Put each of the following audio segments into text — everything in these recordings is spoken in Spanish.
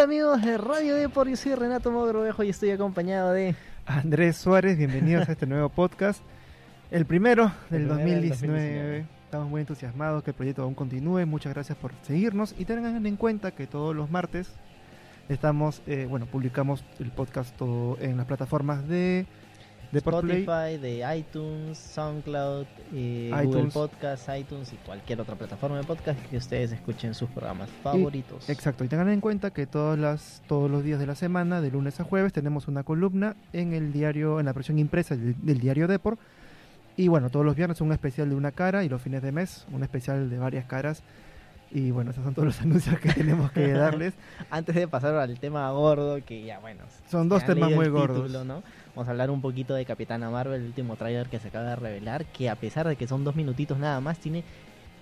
Hola amigos de Radio Depor, yo soy Renato Mogrovejo y estoy acompañado de Andrés Suárez. Bienvenidos a este nuevo podcast, el primero del El primero del 2019. 2019. Estamos muy entusiasmados que el proyecto aún continúe. Muchas gracias por seguirnos y tengan en cuenta que todos los martes estamos, eh, bueno, publicamos el podcast todo en las plataformas de Play. Spotify, de iTunes, SoundCloud, eh, Google. Podcast, iTunes y cualquier otra plataforma de podcast que ustedes escuchen sus programas favoritos. Exacto, y tengan en cuenta que todas las, todos los días de la semana, de lunes a jueves, tenemos una columna en el diario, en la versión impresa del, del diario Depor. Y bueno, todos los viernes un especial de una cara y los fines de mes un especial de varias caras. Y bueno, esos son todos los anuncios que tenemos que darles. Antes de pasar al tema gordo, que ya bueno. Son dos temas muy gordos. título, ¿no? Vamos a hablar un poquito de Capitana Marvel, el último tráiler que se acaba de revelar, que a pesar de que son dos minutitos nada más, tiene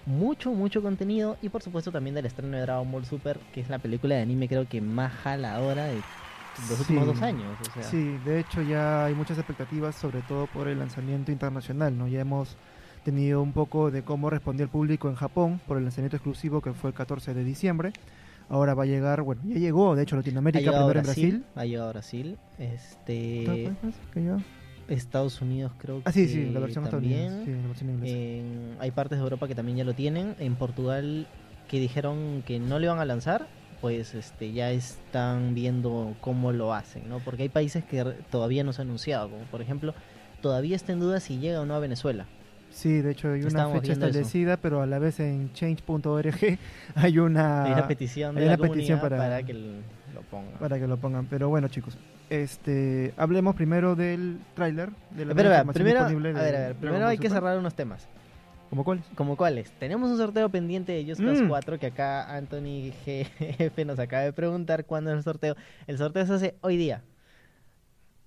mucho, mucho contenido y por supuesto también del estreno de Dragon Ball Super, que es la película de anime creo que más jaladora de los últimos Sí. dos años. O sea, Sí, de hecho ya hay muchas expectativas, sobre todo por el lanzamiento internacional, ¿no? Ya hemos tenido un poco de cómo respondió el público en Japón por el lanzamiento exclusivo que fue el 14 de diciembre. Ahora va a llegar, bueno, ya llegó, de hecho, a Latinoamérica, primero en Brasil, ha llegado a Brasil, este, ¿Todo más que ya? Estados Unidos creo Ah, sí, que sí, la versión también. Sí, la versión inglesa. En- hay partes de Europa que también ya lo tienen. En Portugal, que dijeron que no le van a lanzar, pues este ya están viendo cómo lo hacen, ¿no? Porque hay países que todavía no se ha anunciado, como por ejemplo, todavía está en duda si llega o no a Venezuela. Sí, de hecho hay una fecha viendo eso. establecida, pero a la vez en change.org hay una hay una petición de hay la una petición para- para, que lo pongan. para que lo pongan. Pero bueno, chicos, este, hablemos primero del tráiler de la Pero, información primero, a ver, a ver, primero hay que cerrar unos temas. ¿Cómo cuál? ¿Como cuáles? Tenemos un sorteo pendiente de Just Cause Mm. 4 que acá Anthony GF nos acaba de preguntar cuándo es el sorteo. El sorteo se hace hoy día.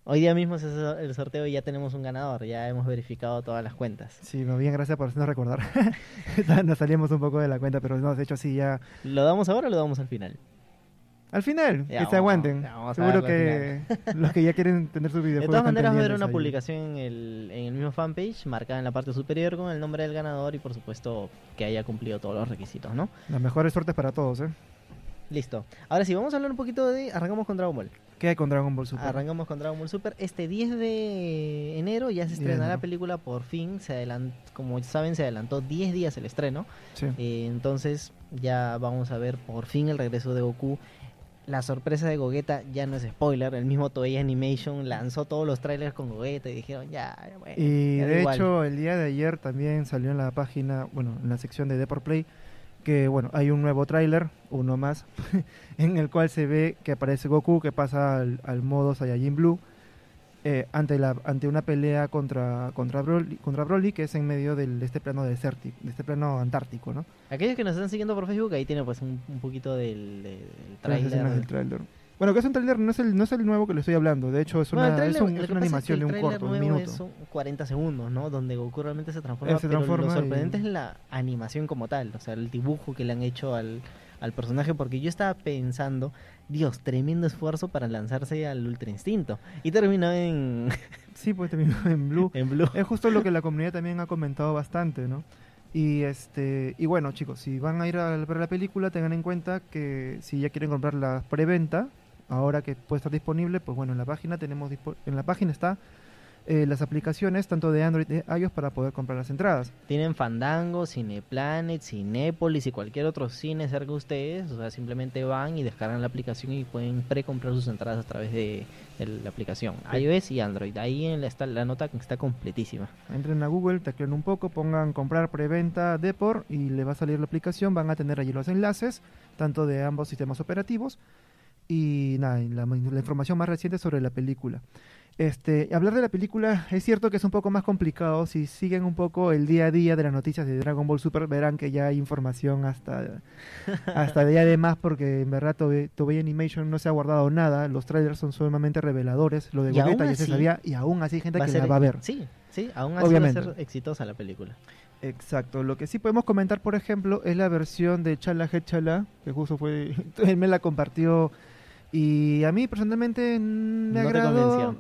Hoy día mismo se hace el sorteo y ya tenemos un ganador. Ya hemos verificado todas las cuentas. Sí, muy bien, gracias por hacernos recordar. Nos salimos un poco de la cuenta, pero no, de hecho sí, ya. ¿Lo damos ahora o lo damos al final? Al final, Ya que se aguanten. Seguro que los que ya quieren tener su De videojuego. todas maneras va a haber una ahí. publicación en el, en el mismo fanpage marcada en la parte superior con el nombre del ganador y por supuesto que haya cumplido todos los requisitos, ¿no? Las mejores suertes para todos, ¿eh? Listo. Ahora sí, vamos a hablar un poquito de... Arrancamos con Dragon Ball. ¿Qué hay con Dragon Ball Super? Arrancamos con Dragon Ball Super. Este 10 de enero ya se estrena la película por fin. Se adelant- como saben, se adelantó 10 días el estreno. Sí. Eh, entonces ya vamos a ver por fin el regreso de Goku. La sorpresa de Gogeta ya no es spoiler. El mismo Toei Animation lanzó todos los trailers con Gogeta y dijeron ya, bueno. Y ya de igual. hecho, el día de ayer también salió en la página, bueno, en la sección de Deport Play, que bueno, hay un nuevo tráiler, uno más, en el cual se ve que aparece Goku, que pasa al, al modo Saiyajin Blue, eh, ante, la, ante una pelea contra, contra, Broly, contra Broly, que es en medio del- de este plano desértico, de este plano antártico, ¿no? Aquellos que nos están siguiendo por Facebook, ahí tiene pues un, un poquito del, del del tráiler. Bueno, que es un tráiler, no, es el, no es el nuevo que le estoy hablando, de hecho es Bueno, una, el es un- lo es una animación de un corto, un minuto. es- Son 40 segundos, ¿no? Donde Goku realmente se transforma. Él se pero transforma lo y- sorprendente es la animación como tal, o sea, el dibujo que le han hecho al, al personaje. Porque yo estaba pensando, Dios, tremendo esfuerzo para lanzarse al Ultra Instinto. Y terminó en, Sí, pues terminó en Blue. en Blue. Es justo lo que la comunidad también ha comentado bastante, ¿no? Y este y bueno, chicos, si van a ir a ver la película, tengan en cuenta que si ya quieren comprar la preventa, ahora que puede estar disponible, pues bueno, en la página tenemos en la página está eh, las aplicaciones tanto de Android y de iOS para poder comprar las entradas. Tienen Fandango, Cineplanet, Cinépolis y cualquier otro cine cerca de ustedes. O sea, simplemente van y descargan la aplicación y pueden precomprar sus entradas a través de, de la aplicación. Sí. iOS y Android. Ahí en la, está la nota que está completísima. Entren a Google, tecleen un poco, pongan comprar preventa Depor y le va a salir la aplicación, van a tener allí los enlaces, tanto de ambos sistemas operativos y nada, la, la información más reciente sobre la película. Este, hablar de la película es cierto que es un poco más complicado. Si siguen un poco el día a día de las noticias de Dragon Ball Super, verán que ya hay información hasta, hasta de de más, porque en verdad Toei, Toei Animation no se ha guardado nada. Los trailers son sumamente reveladores. Lo de Gogeta ya se sabía, y aún así hay gente que ser- la va a ver. Sí, sí, aún así Obviamente. va a ser exitosa la película. Exacto. Lo que sí podemos comentar, por ejemplo, es la versión de Chala Head Chala, que justo fue, él me la compartió y a mí personalmente me No agradó.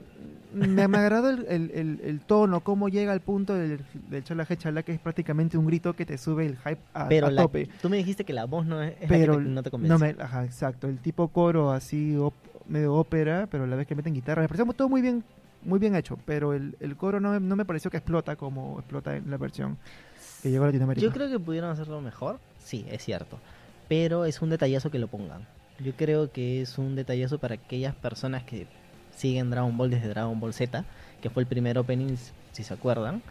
me, me agrada el, el, el- el tono, cómo llega al punto del, del chala je chala, que es prácticamente un grito que te sube el hype a, Pero a la- tope. tú me dijiste que la voz no es, es la que pero te- no te convence. me, ajá, exacto, el tipo coro así op- medio ópera, pero a la vez que meten guitarra, me pareció todo muy bien muy bien hecho, pero el, el coro no me, no me pareció que explota como explota en la versión que llegó a Latinoamérica. Yo creo que pudieron hacerlo mejor, sí, es cierto. Pero es un detallazo que lo pongan. Yo creo que es un detallazo para aquellas personas que siguen Dragon Ball desde Dragon Ball Z, que fue el primer opening, si se acuerdan.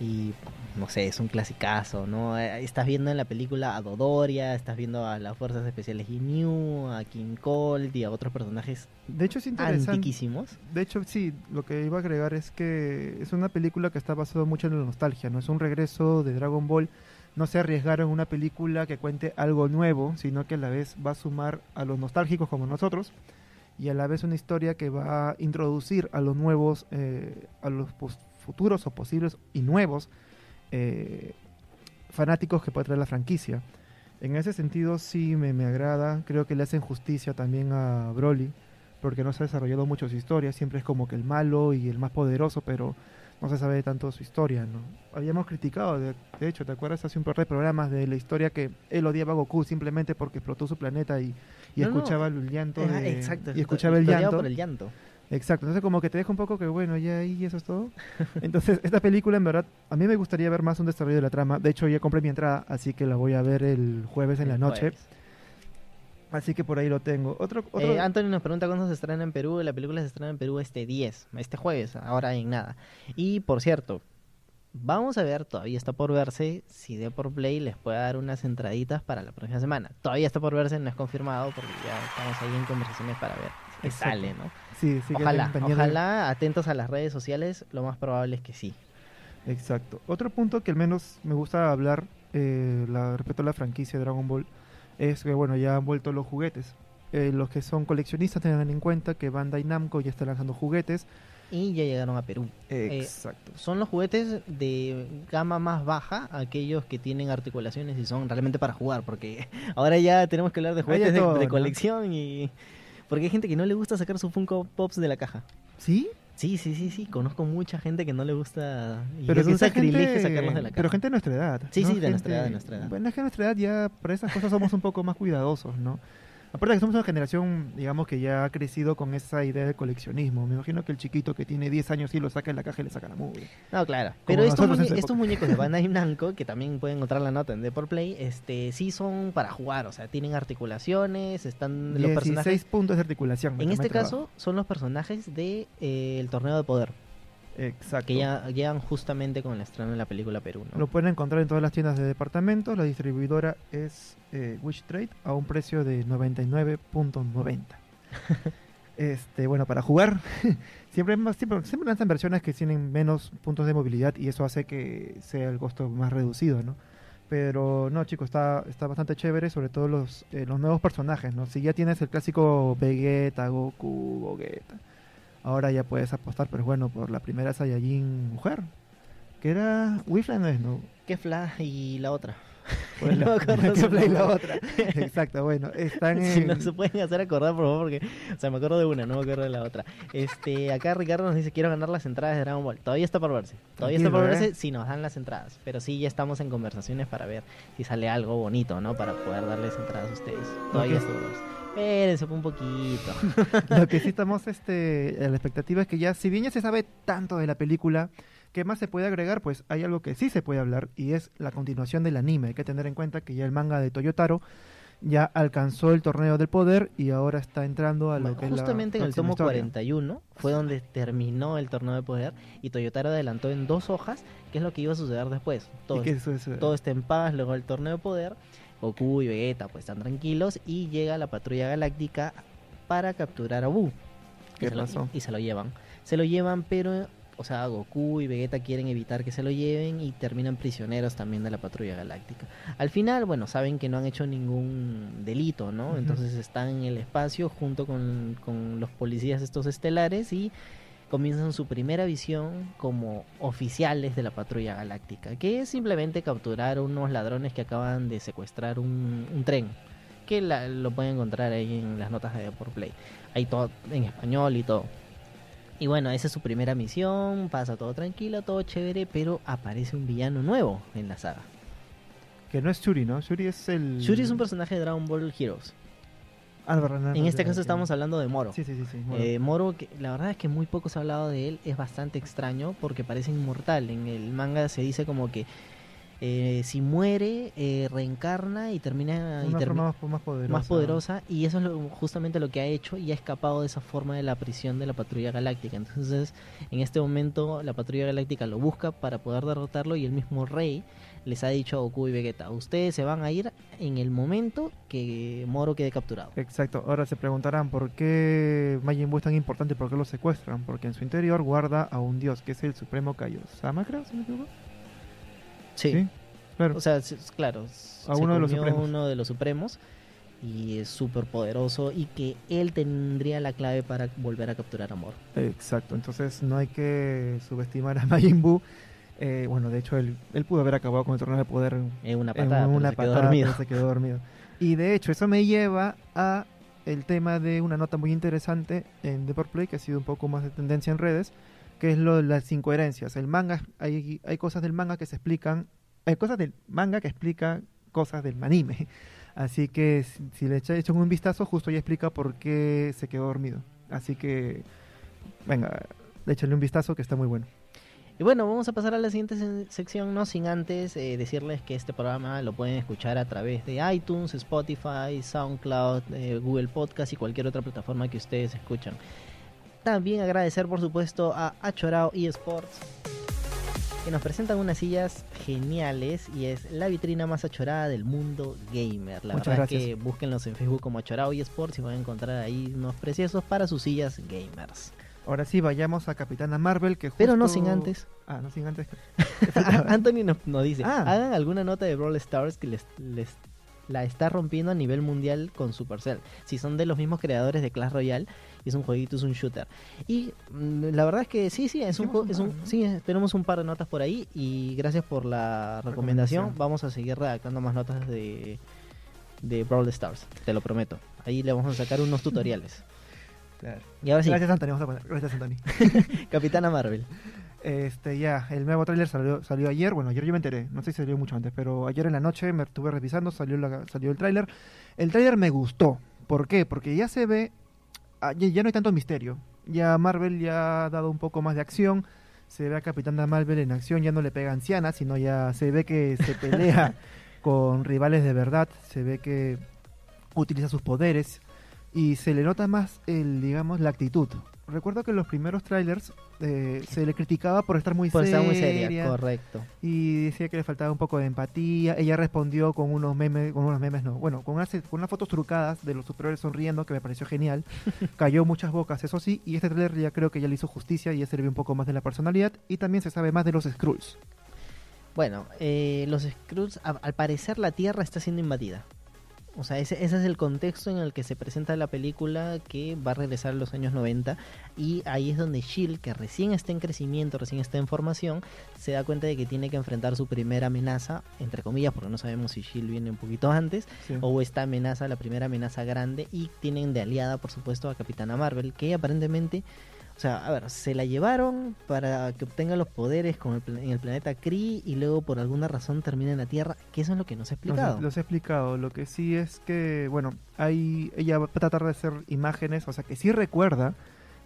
Y no sé, es un clasicazo, ¿no? Eh, Estás viendo en la película a Dodoria, estás viendo a las Fuerzas Especiales Ginyu, a King Cold y a otros personajes De hecho es interesante. antiquísimos. De hecho, sí, lo que iba a agregar es que es una película que está basada mucho en la nostalgia, ¿no? Es un regreso de Dragon Ball. No se arriesgaron una película que cuente algo nuevo, sino que a la vez va a sumar a los nostálgicos como nosotros y a la vez una historia que va a introducir a los nuevos, eh, a los futuros o posibles y nuevos eh, fanáticos que puede traer la franquicia. En ese sentido sí me, me agrada, creo que le hacen justicia también a Broly, porque no se ha desarrollado mucho su historia, siempre es como que el malo y el más poderoso, pero no se sabe tanto su historia, ¿no? Habíamos criticado, de, de hecho, ¿te acuerdas hace un par de programas de la historia que él odiaba a Goku simplemente porque explotó su planeta y, y No, no. escuchaba el llanto de- exacto, y escuchaba el llanto. por el llanto. Exacto, entonces como que te deja un poco que bueno, ya ahí eso es todo. Entonces, esta película en verdad, a mí me gustaría ver más un desarrollo de la trama. De hecho, ya compré mi entrada, así que la voy a ver el jueves en la noche. jueves. Así que por ahí lo tengo. Otro, otro Eh, Anthony nos pregunta cuándo se estrena en Perú. La película se estrena en Perú este 10, este jueves, ahora en nada. Y por cierto, vamos a ver, todavía está por verse si Deport Play les puede dar unas entraditas para la próxima semana. Todavía está por verse, no es confirmado porque ya estamos ahí en conversaciones para ver qué sale, ¿no? sí, sí, ojalá, ojalá, atentos a las redes sociales, lo más probable es que sí. Exacto. Otro punto que al menos me gusta hablar eh, la, respecto a la franquicia de Dragon Ball es que bueno, ya han vuelto los juguetes. Eh, los que son coleccionistas tengan en cuenta que Bandai Namco ya está lanzando juguetes. Y ya llegaron a Perú. Exacto. Son los juguetes de gama más baja, aquellos que tienen articulaciones y son realmente para jugar, porque ahora ya tenemos que hablar de juguetes de, todo, de colección y... Porque hay gente que no le gusta sacar su Funko Pops de la caja. ¿Sí? Sí, sí, sí, sí, conozco mucha gente que no le gusta... Y Pero es un sacrilegio gente- sacarlos de la caja. Pero gente de nuestra edad. Sí, ¿no? sí, de Gente- nuestra edad, de nuestra edad. Bueno, es que a nuestra edad ya para esas cosas somos un poco más cuidadosos, ¿no? Aparte que somos una generación, digamos, que ya ha crecido con esa idea de coleccionismo. Me imagino que el chiquito que tiene 10 años sí lo saca en la caja y le saca la mugre. No, claro. Pero estos, muñe- estos muñecos de Bandai Namco, que también pueden encontrar la nota en Deport Play, este, sí son para jugar, o sea, tienen articulaciones, están los 16 personajes... puntos de articulación. En este caso son los personajes de eh, el torneo de poder, Exacto. que ya llegan justamente con el estreno de la película Perú, ¿no? Lo pueden encontrar en todas las tiendas de departamentos. La distribuidora es eh, Wish Trade a un precio de 99.90. este, bueno, para jugar, siempre, más- siempre, siempre lanzan versiones que tienen menos puntos de movilidad y eso hace que sea el costo más reducido, ¿no? Pero no, chicos, está, está bastante chévere, sobre todo los, eh, los nuevos personajes, ¿no? Si ya tienes el clásico Vegeta, Goku, Gogeta, ahora ya puedes apostar, pero bueno, por la primera Saiyajin mujer, que era Wifla, ¿no es, no? ¿Qué Fla y la otra? Pues No la, Fla y la otra. Exacto, bueno, están en... Si no se pueden hacer acordar, por favor, porque, o sea, me acuerdo de una, no me acuerdo de la otra. Este, acá Ricardo nos dice, quiero ganar las entradas de Dragon Ball. Todavía está por verse. Todavía está por Tranquilo, verse ¿eh? si nos dan las entradas. Pero sí, ya estamos en conversaciones para ver si sale algo bonito, ¿no? Para poder darles entradas a ustedes. Todavía Ok. está por verse. Espérense un poquito. Lo que sí estamos este, a la expectativa es que ya, si bien ya se sabe tanto de la película, ¿qué más se puede agregar? Pues hay algo que sí se puede hablar y es la continuación del anime. Hay que tener en cuenta que ya el manga de Toyotaro ya alcanzó el torneo del poder y ahora está entrando a lo Bueno, que es la justamente en el tomo historia. 41 fue donde terminó el torneo de poder y Toyotaro adelantó en dos hojas qué es lo que iba a suceder después. Todo, es, todo está en paz luego del torneo de poder. Goku y Vegeta pues están tranquilos y llega la patrulla galáctica para capturar a Buu. ¿Qué y se lo- pasó? y se lo llevan. Se lo llevan, pero, o sea, Goku y Vegeta quieren evitar que se lo lleven y terminan prisioneros también de la patrulla galáctica. Al final, bueno, saben que no han hecho ningún delito, ¿no? Entonces están en el espacio junto con, con los policías estos estelares y comienzan su primera visión como oficiales de la patrulla galáctica, que es simplemente capturar unos ladrones que acaban de secuestrar un, un tren, que la- lo pueden encontrar ahí en las notas de por Play. Hay todo en español y todo. Y bueno, esa es su primera misión, pasa todo tranquilo, todo chévere, pero aparece un villano nuevo en la saga. Que no es Shuri, ¿no? Shuri es el... Shuri es un personaje de Dragon Ball Heroes. No, En este caso estamos hablando de Moro. Sí, sí, sí. sí, Moro. Eh, Moro, que la verdad es que muy poco se ha hablado de él, es bastante extraño porque parece inmortal. En el manga se dice como que eh, si muere, eh, reencarna y termina y Una termi- forma más, más poderosa. más poderosa y eso es lo- justamente lo que ha hecho y ha escapado de esa forma de la prisión de la patrulla galáctica. Entonces, en este momento la patrulla galáctica lo busca para poder derrotarlo y el mismo rey les ha dicho a Goku y Vegeta, ustedes se van a ir en el momento que Moro quede capturado. Exacto. Ahora se preguntarán por qué Majin Buu es tan importante y por qué lo secuestran. Porque en su interior guarda a un dios, que es el Supremo Kaiosama, creo, si me equivoco. Sí. Claro. O sea, claro, A se uno de los supremos. uno de los supremos y es súper poderoso y que él tendría la clave para volver a capturar a Moro. Exacto. Entonces no hay que subestimar a Majin Buu. Eh, bueno, de hecho, él, él pudo haber acabado con el torneo de poder En una en patada, pero una se quedó dormido. pero se quedó dormido. Y de hecho, eso me lleva a el tema de una nota muy interesante en Deport Play, que ha sido un poco más de tendencia en redes, que es lo de las incoherencias. El manga, hay, hay cosas del manga que se explican, hay cosas del manga que explican cosas del anime. Así que si, si le echa- echan un vistazo, justo ya explica por qué se quedó dormido. Así que, venga, échale un vistazo que está muy bueno. Y bueno, vamos a pasar a la siguiente se- sección, no sin antes eh, decirles que este programa lo pueden escuchar a través de iTunes, Spotify, SoundCloud, eh, Google Podcast y cualquier otra plataforma que ustedes escuchan. También agradecer, por supuesto, a Achorao eSports, que nos presentan unas sillas geniales y es la vitrina más achorada del mundo gamer. La Muchas verdad gracias. es que búsquenlos en Facebook como Achorao eSports y van a encontrar ahí unos preciosos para sus sillas gamers. Ahora sí, vayamos a Capitana Marvel, que Pero no sin antes. Ah, no sin antes. Anthony nos, nos dice, Ah. hagan alguna nota de Brawl Stars que les, les la está rompiendo a nivel mundial con Supercell. Si son de los mismos creadores de Clash Royale, y es un jueguito, es un shooter. Y mm, la verdad es que sí, sí, es un, Hicimos ju- un es un ¿no? sí, tenemos un par de notas por ahí y gracias por la recomendación. Recomendación. Vamos a seguir redactando más notas de de Brawl Stars, te lo prometo. Ahí le vamos a sacar unos tutoriales. Claro. Y ahora sí, Gracias, Anthony. Vamos a poner. Gracias, Anthony. Capitana Marvel. Este, ya, el nuevo tráiler salió, salió ayer. Bueno, ayer yo me enteré. No sé si salió mucho antes, pero ayer en la noche me estuve revisando, salió, la- salió el tráiler. El tráiler me gustó. ¿Por qué? Porque ya se ve, ah, ya, ya no hay tanto misterio. Ya Marvel ya ha dado un poco más de acción. Se ve a Capitana Marvel en acción, ya no le pega anciana, sino ya se ve que se pelea con rivales de verdad. Se ve que utiliza sus poderes y se le nota más el, digamos, la actitud. Recuerdo que en los primeros trailers eh, se le criticaba por estar muy Pues seria, muy seria, correcto. y decía que le faltaba un poco de empatía. Ella respondió con unos memes, con unos memes no, bueno, con unas, con unas fotos trucadas de los superiores sonriendo que me pareció genial. Cayó muchas bocas, eso sí, y este trailer ya creo que ya le hizo justicia y ya ve un poco más de la personalidad y también se sabe más de los Skrulls. Bueno, eh, los Skrulls, al parecer la Tierra está siendo invadida. O sea, ese, ese es el contexto en el que se presenta la película que va a regresar a los años 90 y ahí es donde Shield, que recién está en crecimiento, recién está en formación, se da cuenta de que tiene que enfrentar su primera amenaza, entre comillas, porque no sabemos si Shield viene un poquito antes, Sí. o esta amenaza, la primera amenaza grande, y tienen de aliada, por supuesto, a Capitana Marvel, que aparentemente, o sea, a ver, se la llevaron para que obtenga los poderes con el en el planeta Kree y luego por alguna razón termina en la Tierra, que eso es lo que nos ha Los, explicado. los he explicado. Lo que sí es que, bueno, hay, ella va a tratar de hacer imágenes, o sea, que sí recuerda,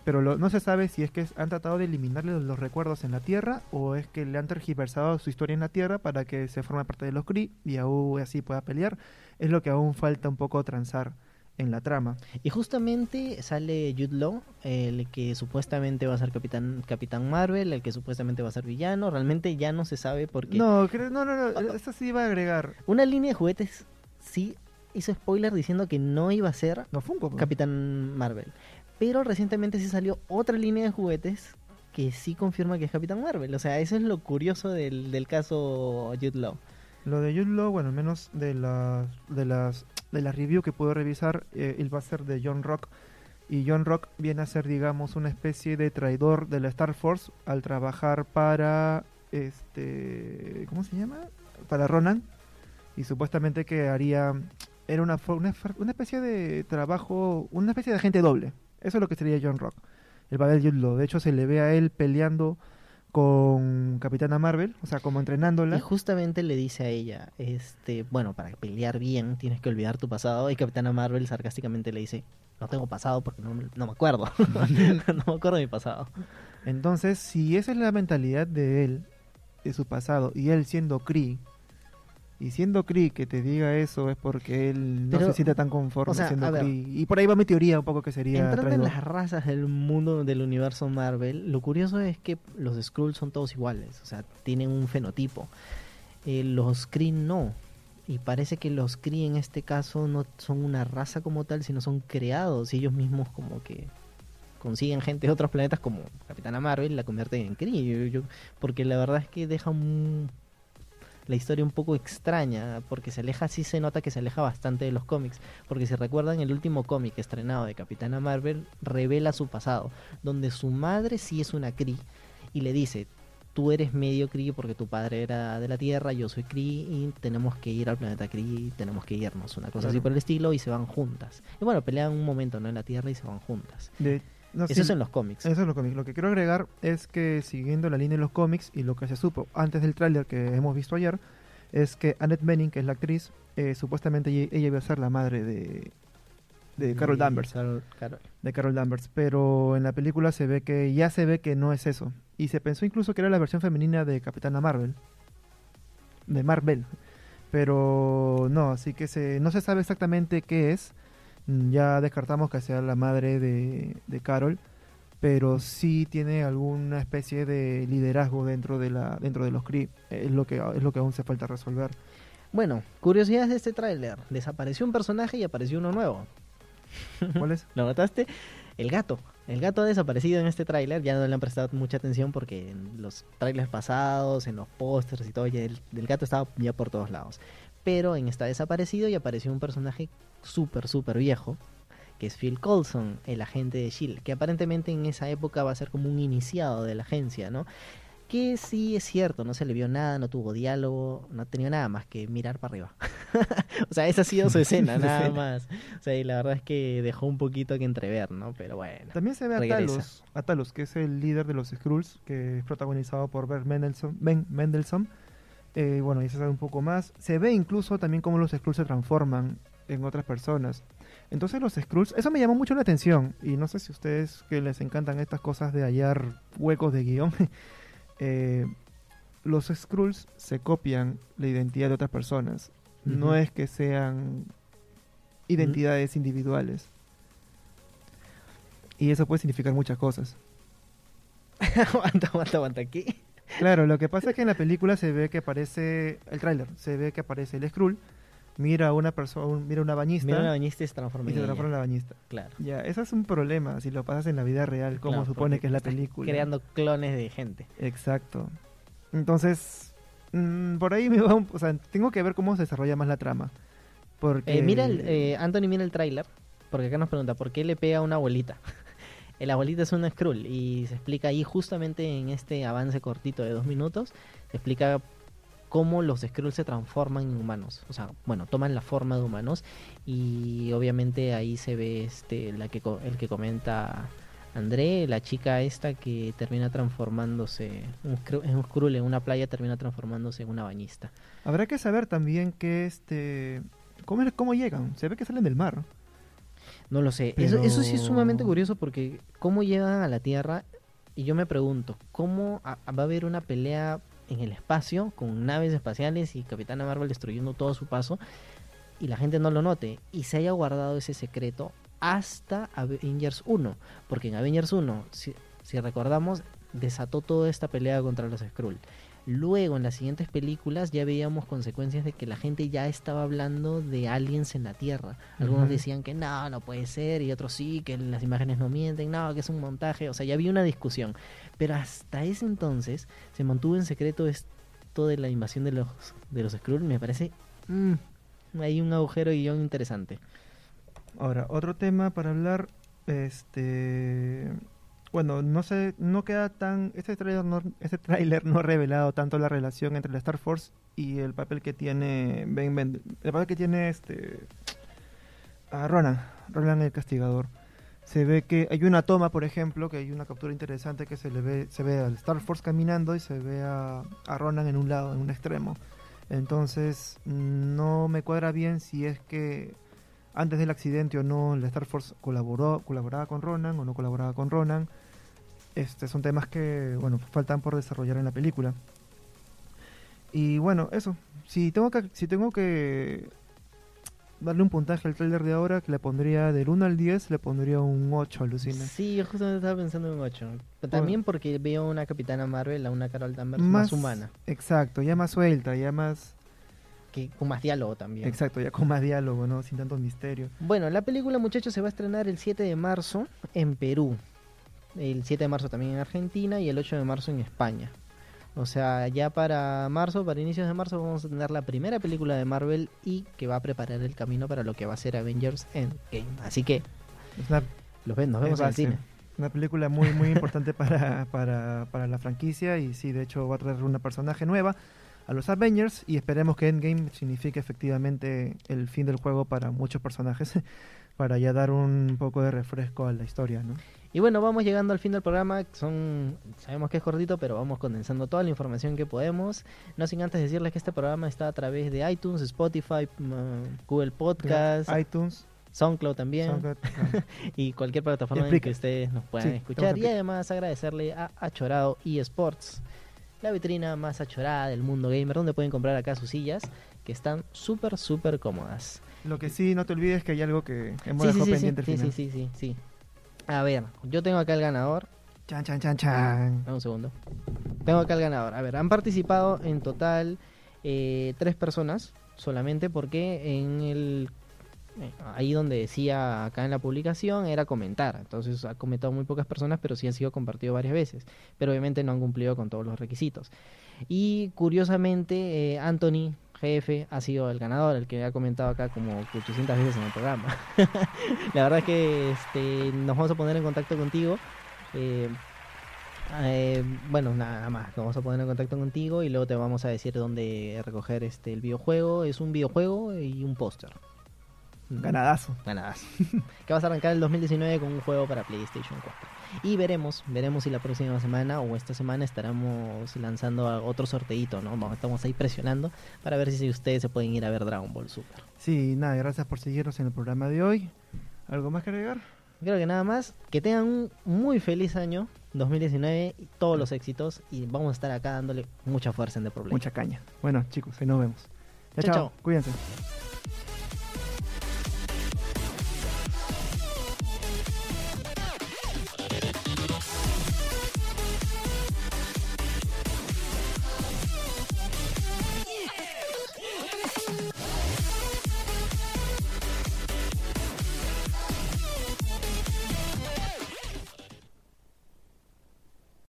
pero lo- no se sabe si es que han tratado de eliminarle los, los recuerdos en la Tierra o es que le han tergiversado su historia en la Tierra para que se forme parte de los Kree y aún así pueda pelear. Es lo que aún falta un poco transar en la trama. Y justamente sale Jude Law, el que supuestamente va a ser Capitán, Capitán Marvel, el que supuestamente va a ser villano, realmente ya no se sabe porque No, creo- no, no, no, eso sí va a agregar. una línea de juguetes sí hizo spoiler diciendo que no iba a ser No, Funko. pues. Capitán Marvel. Pero recientemente sí salió otra línea de juguetes que sí confirma que es Capitán Marvel. O sea, eso es lo curioso del, del caso Jude Law. Lo de Jude bueno, al menos de las de las de la review que puedo revisar, eh, él va a ser de John Rock y John Rock viene a ser, digamos, una especie de traidor de la Star Force al trabajar para este, ¿cómo se llama? Para Ronan y supuestamente que haría era una una, una especie de trabajo, una especie de agente doble. Eso es lo que sería John Rock. el papel de Jude Law. De hecho, se le ve a él peleando con Capitana Marvel, o sea, como entrenándola. Y justamente le dice a ella, este, bueno, para pelear bien tienes que olvidar tu pasado. Y Capitana Marvel sarcásticamente le dice, no tengo pasado porque no, me- no me acuerdo. no me acuerdo de mi pasado. Entonces, si esa es la mentalidad de él, de su pasado, y él siendo Kree, y siendo Kree que te diga eso es porque él no Pero, se siente tan conforme o sea, siendo ver. Kree. Y por ahí va mi teoría un poco que sería Entrando en las razas del mundo del universo Marvel, lo curioso es que los Skrulls son todos iguales, o sea, tienen un fenotipo. Eh, los Kree no. Y parece que los Kree en este caso no son una raza como tal, sino son creados. Y ellos mismos como que consiguen gente de otros planetas como Capitana Marvel, la convierten en Kree. Yo- yo- porque la verdad es que deja un- la historia un poco extraña, porque se aleja, sí se nota que se aleja bastante de los cómics. Porque si recuerdan, el último cómic estrenado de Capitana Marvel revela su pasado, donde su madre sí es una Kree y le dice, tú eres medio Kree porque tu padre era de la Tierra, yo soy Kree y tenemos que ir al planeta Kree, tenemos que irnos, una cosa así por el estilo, y se van juntas. Y bueno, pelean un momento ¿no? en la Tierra y se van juntas. De- no, Eso sí, es en los cómics. Eso es lo cómics. Lo que quiero agregar es que siguiendo la línea de los cómics y lo que se supo antes del tráiler que hemos visto ayer, es que Annette Bening, que es la actriz, eh, supuestamente ella, ella iba a ser la madre de, de Carol Danvers. Carol- Carol- de Carol Danvers, pero en la película se ve que ya se ve que no es eso. Y se pensó incluso que era la versión femenina de Capitana Marvel. De Marvel. Pero no, así que se, no se sabe exactamente qué es. Mm, Ya descartamos que sea la madre de, de Carol, pero sí tiene alguna especie de liderazgo dentro de la dentro de los Kree. Es lo que es lo que aún se falta resolver. Bueno, curiosidades de este tráiler. Desapareció un personaje y apareció uno nuevo. ¿Cuál es? ¿Lo notaste? El gato. El gato ha desaparecido en este tráiler. Ya no le han prestado mucha atención porque en los trailers pasados, en los pósters y todo, ya el, el gato estaba ya por todos lados. Pero en esta desaparecido y apareció un personaje súper, súper viejo. Que es Phil Coulson, el agente de S.H.I.E.L.D. Que aparentemente en esa época va a ser como un iniciado de la agencia, ¿no? Que sí es cierto, no se le vio nada, no tuvo diálogo, no tenía nada más que mirar para arriba. o sea, esa ha sido su escena, nada más. O sea, y la verdad es que dejó un poquito que entrever, ¿no? Pero bueno. También se ve a. Talos, a Talos, que es el líder de los Skrulls, que es protagonizado por Ben Mendelssohn. Ben Mendelssohn. Eh, bueno, y se sabe un poco más. Se ve incluso también cómo los Skrulls se transforman en otras personas. Entonces los Skrulls, eso me llamó mucho la atención. Y no sé si ustedes que les encantan estas cosas de hallar huecos de guion. eh, los Skrulls se copian la identidad de otras personas. No es que sean identidades individuales. Y eso puede significar muchas cosas. aguanta, aguanta, aguanta. ¿Qué? Claro, lo que pasa es que en la película se ve que aparece el tráiler, se ve que aparece el Skrull, mira a una persona, mira a una bañista Mira una bañista y se transforma y se transforma en la bañista. Claro. Ya, eso es un problema si lo pasas en la vida real, como Claro, supone que es la película. Creando clones de gente. Exacto. Entonces, mm, por ahí me va un, o sea, tengo que ver cómo se desarrolla más la trama. Porque Eh, mira, el, eh, Anthony, mira el tráiler. Porque acá nos pregunta, ¿por qué le pega a una abuelita? El abuelita es una Skrull y se explica ahí justamente en este avance cortito de dos minutos, se explica cómo los Skrulls se transforman en humanos. O sea, bueno, toman la forma de humanos y obviamente ahí se ve este el que comenta André, la chica esta que termina transformándose un en un Skrull en una playa termina transformándose en una bañista. habrá que saber también que este cómo, cómo llegan. Se ve que salen del mar. No lo sé. Eso, eso sí es sumamente curioso porque cómo llegan a la Tierra y yo me pregunto, ¿cómo a- va a haber una pelea en el espacio con naves espaciales y Capitana Marvel destruyendo todo su paso y la gente no lo note y se haya guardado ese secreto hasta Avengers 1? Porque en Avengers 1, si, si recordamos, desató toda esta pelea contra los Skrull. Luego, en las siguientes películas, ya veíamos consecuencias de que la gente ya estaba hablando de aliens en la Tierra. Algunos decían que no, no puede ser, y otros sí, que las imágenes no mienten, no, que es un montaje. O sea, ya había una discusión. Pero hasta ese entonces se mantuvo en secreto esto de la invasión de los, de los Skrull. Me parece. mm, hay un agujero de guion interesante. Ahora, otro tema para hablar, este, bueno, no sé, no queda tan, este tráiler no, este tráiler no ha revelado tanto la relación entre la Star Force y el papel que tiene Ben Mendel- el papel que tiene este, a Ronan, Ronan el Castigador. se ve que hay una toma, por ejemplo, que hay una captura interesante que se le ve, se ve al Star Force caminando y se ve a, a Ronan en un lado, en un extremo. Entonces, no me cuadra bien si es que antes del accidente o no la Star Force colaboró, colaboraba con Ronan o no colaboraba con Ronan. Este, son temas que, bueno, faltan por desarrollar en la película. Y bueno, eso. Si tengo que, si tengo que darle un puntaje al trailer de ahora, que le pondría del 1 al 10, le pondría un 8, alucina. Sí, yo justamente estaba pensando en un 8. También porque veo una Capitana Marvel, a una Carol Danvers más, humana. Exacto, ya más suelta, ya más... Que, con más diálogo también. Exacto, ya con más diálogo, ¿no? Sin tanto misterio. Bueno, la película, muchachos, se va a estrenar el 7 de marzo en Perú. El 7 de marzo también en Argentina y el 8 de marzo en España. O sea, ya para marzo, para inicios de marzo, vamos a tener la primera película de Marvel y que va a preparar el camino para lo que va a ser Avengers Endgame. Así que los ven, nos vemos en el cine. Una película muy, muy importante para, para, para la franquicia y sí, de hecho va a traer una personaje nueva a los Avengers y esperemos que Endgame signifique efectivamente el fin del juego para muchos personajes para ya dar un poco de refresco a la historia, ¿no? Y bueno, vamos llegando al fin del programa. Son, sabemos que es cortito, pero vamos condensando toda la información que podemos. No sin antes decirles que este programa está a través de iTunes, Spotify, mm, Google Podcast, iTunes, SoundCloud también y cualquier plataforma en que ustedes nos puedan escuchar. Y además agradecerle a Achorado eSports, la vitrina más achorada del mundo gamer, donde pueden comprar acá sus sillas que están súper, súper cómodas. Lo que sí, no te olvides que hay algo que hemos dejado pendiente sí, sí, sí, sí, sí. A ver, yo tengo acá el ganador. Chan, chan, chan, chan. Dame un segundo. Tengo acá el ganador. A ver, han participado en total eh, tres personas solamente porque en el ahí donde decía acá en la publicación era comentar. Entonces ha comentado muy pocas personas, pero sí han sido compartido varias veces. Pero obviamente no han cumplido con todos los requisitos. Y curiosamente, eh, Anthony jefe ha sido el ganador, el que ha comentado acá como 800 veces en el programa. la verdad es que este, nos vamos a poner en contacto contigo. Eh, eh, bueno, nada más, nos vamos a poner en contacto contigo y luego te vamos a decir dónde recoger este el videojuego. Es un videojuego y un póster. Ganadazo. Ganadazo. que vas a arrancar el 2019 con un juego para PlayStation 4. Y veremos, veremos si la próxima semana o esta semana estaremos lanzando otro sorteito, ¿no? Vamos, estamos ahí presionando para ver si ustedes se pueden ir a ver Dragon Ball Super. Sí, nada, gracias por seguirnos en el programa de hoy. ¿Algo más que agregar? Creo que nada más. Que tengan un muy feliz año 2019 y todos los éxitos. Y vamos a estar acá dándole mucha fuerza en The Problem. Mucha caña. Bueno, chicos, ahí nos vemos. chao. chao. Cuídense.